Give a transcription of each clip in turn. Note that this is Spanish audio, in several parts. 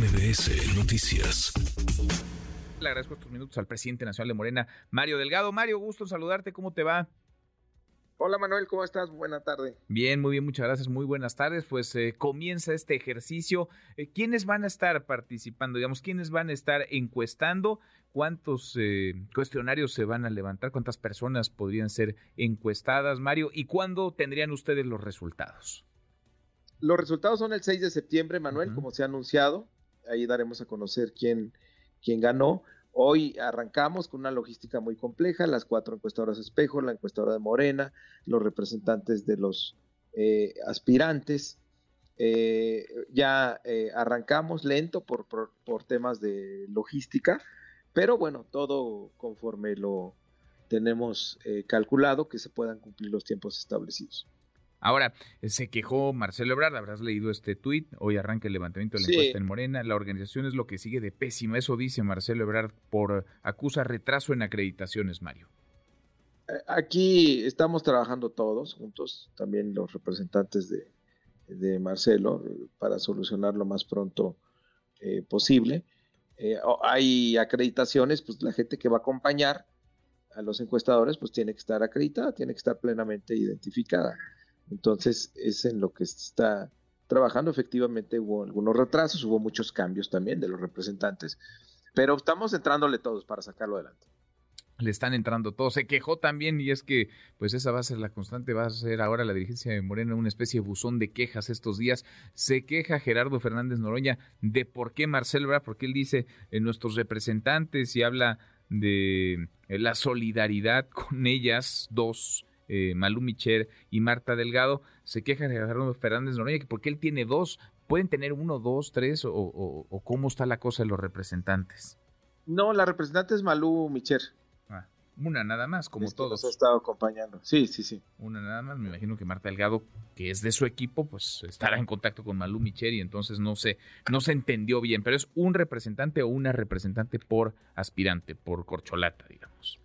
MBS Noticias. Le agradezco estos minutos al presidente nacional de Morena, Mario Delgado. Mario, gusto en saludarte. ¿Cómo te va? Hola Manuel, ¿cómo estás? Buena tarde. Bien, muy bien, muchas gracias. Muy buenas tardes. Pues eh, comienza este ejercicio. Eh, ¿Quiénes van a estar participando? Digamos, ¿quiénes van a estar encuestando? ¿Cuántos eh, cuestionarios se van a levantar? ¿Cuántas personas podrían ser encuestadas, Mario? ¿Y cuándo tendrían ustedes los resultados? Los resultados son el 6 de septiembre, Manuel, como se ha anunciado. Ahí daremos a conocer quién, quién ganó. Hoy arrancamos con una logística muy compleja, las cuatro encuestadoras espejo, la encuestadora de Morena, los representantes de los eh, aspirantes. Eh, ya eh, arrancamos lento por, por, temas de logística, pero bueno, todo conforme lo tenemos calculado que se puedan cumplir los tiempos establecidos. Ahora, se quejó Marcelo Ebrard, habrás leído este tuit, hoy arranca el levantamiento de la encuesta en Morena, la organización es lo que sigue de pésima, eso dice Marcelo Ebrard por acusa retraso en acreditaciones, Mario. Eh, aquí estamos trabajando todos juntos, también los representantes de, Marcelo, eh, para solucionar lo más pronto eh, posible. hay acreditaciones, pues la gente que va a acompañar a los encuestadores, pues tiene que estar acreditada, tiene que estar plenamente identificada. Entonces es en lo que está trabajando. Efectivamente hubo algunos retrasos, hubo muchos cambios también de los representantes, pero estamos entrándole todos para sacarlo adelante. Le están entrando todos. Se quejó también y es que pues esa va a ser la constante, va a ser ahora la dirigencia de Morena una especie de buzón de quejas estos días. Se queja Gerardo Fernández Noroña de por qué Marcelo, ¿verdad? Porque él dice en nuestros representantes y habla de la solidaridad con ellas dos eh, Malú Micher y Marta Delgado, se queja de Gerardo Fernández Noroña que porque él tiene dos, pueden tener uno, dos, tres, o, cómo está la cosa de los representantes. No, la representante es Malú Micher. Ah, una nada más, como todos. Nos ha estado acompañando. Sí, sí, sí. Una nada más. Me imagino que Marta Delgado, que es de su equipo, pues estará en contacto con Malú y entonces no se, no se entendió bien. Pero es un representante o una representante por aspirante, por corcholata, digamos.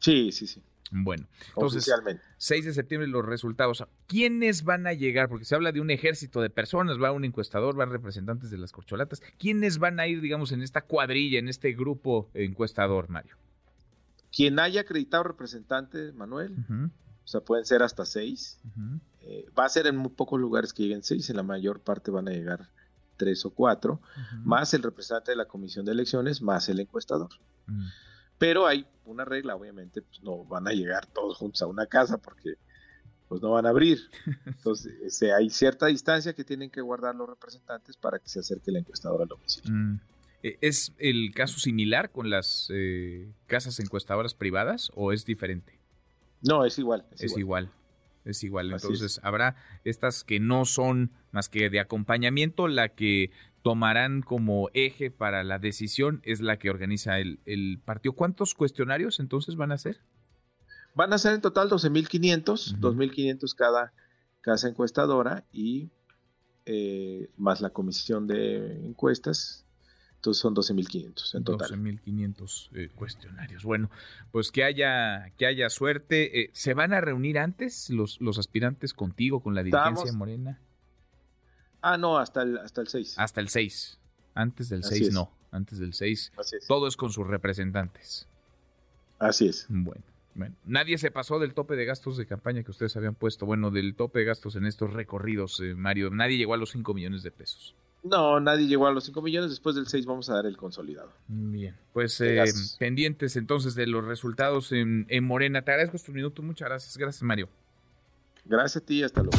Sí, sí, sí. Bueno, entonces, 6 de septiembre los resultados. ¿Quiénes van a llegar? Porque se habla de un ejército de personas, va un encuestador, van representantes de las corcholatas. ¿Quiénes van a ir, digamos, en esta cuadrilla, en este grupo encuestador, Mario? Quien haya acreditado representante, Manuel, o sea, pueden ser hasta seis. Eh, va a ser en muy pocos lugares que lleguen seis, en la mayor parte van a llegar tres o cuatro, más el representante de la comisión de elecciones, más el encuestador. Pero hay una regla, obviamente, pues no van a llegar todos juntos a una casa porque pues no van a abrir. Entonces, este, hay cierta distancia que tienen que guardar los representantes para que se acerque la encuestadora al domicilio. Mm. Eh, ¿Es el caso similar con las eh, casas encuestadoras privadas o es diferente? No, es igual. Es, igual. Es igual. Entonces, habrá estas que no son más que de acompañamiento, la que tomarán como eje para la decisión es la que organiza el, partido. ¿Cuántos cuestionarios entonces van a ser? Van a ser en total 12.500, 2.500 cada casa encuestadora y eh, más la comisión de encuestas. Entonces son 12.500 en total. 12.500 eh, cuestionarios. Bueno, pues que haya, que haya suerte. Eh, ¿Se van a reunir antes los, los aspirantes contigo, con la dirigencia morena? Ah, no, hasta el, hasta el 6. Hasta el 6. Antes del 6 no. Antes del 6 todo es con sus representantes. Así es. Bueno, bueno, nadie se pasó del tope de gastos de campaña que ustedes habían puesto. Bueno, del tope de gastos en estos recorridos, eh, Mario. Nadie llegó a los 5 millones de pesos. No, nadie llegó a los 5 millones. Después del 6 vamos a dar el consolidado. Bien, pues eh, pendientes entonces de los resultados en, en Morena. Te agradezco estos minutos. Muchas gracias. Gracias, Mario. Gracias a ti. Hasta luego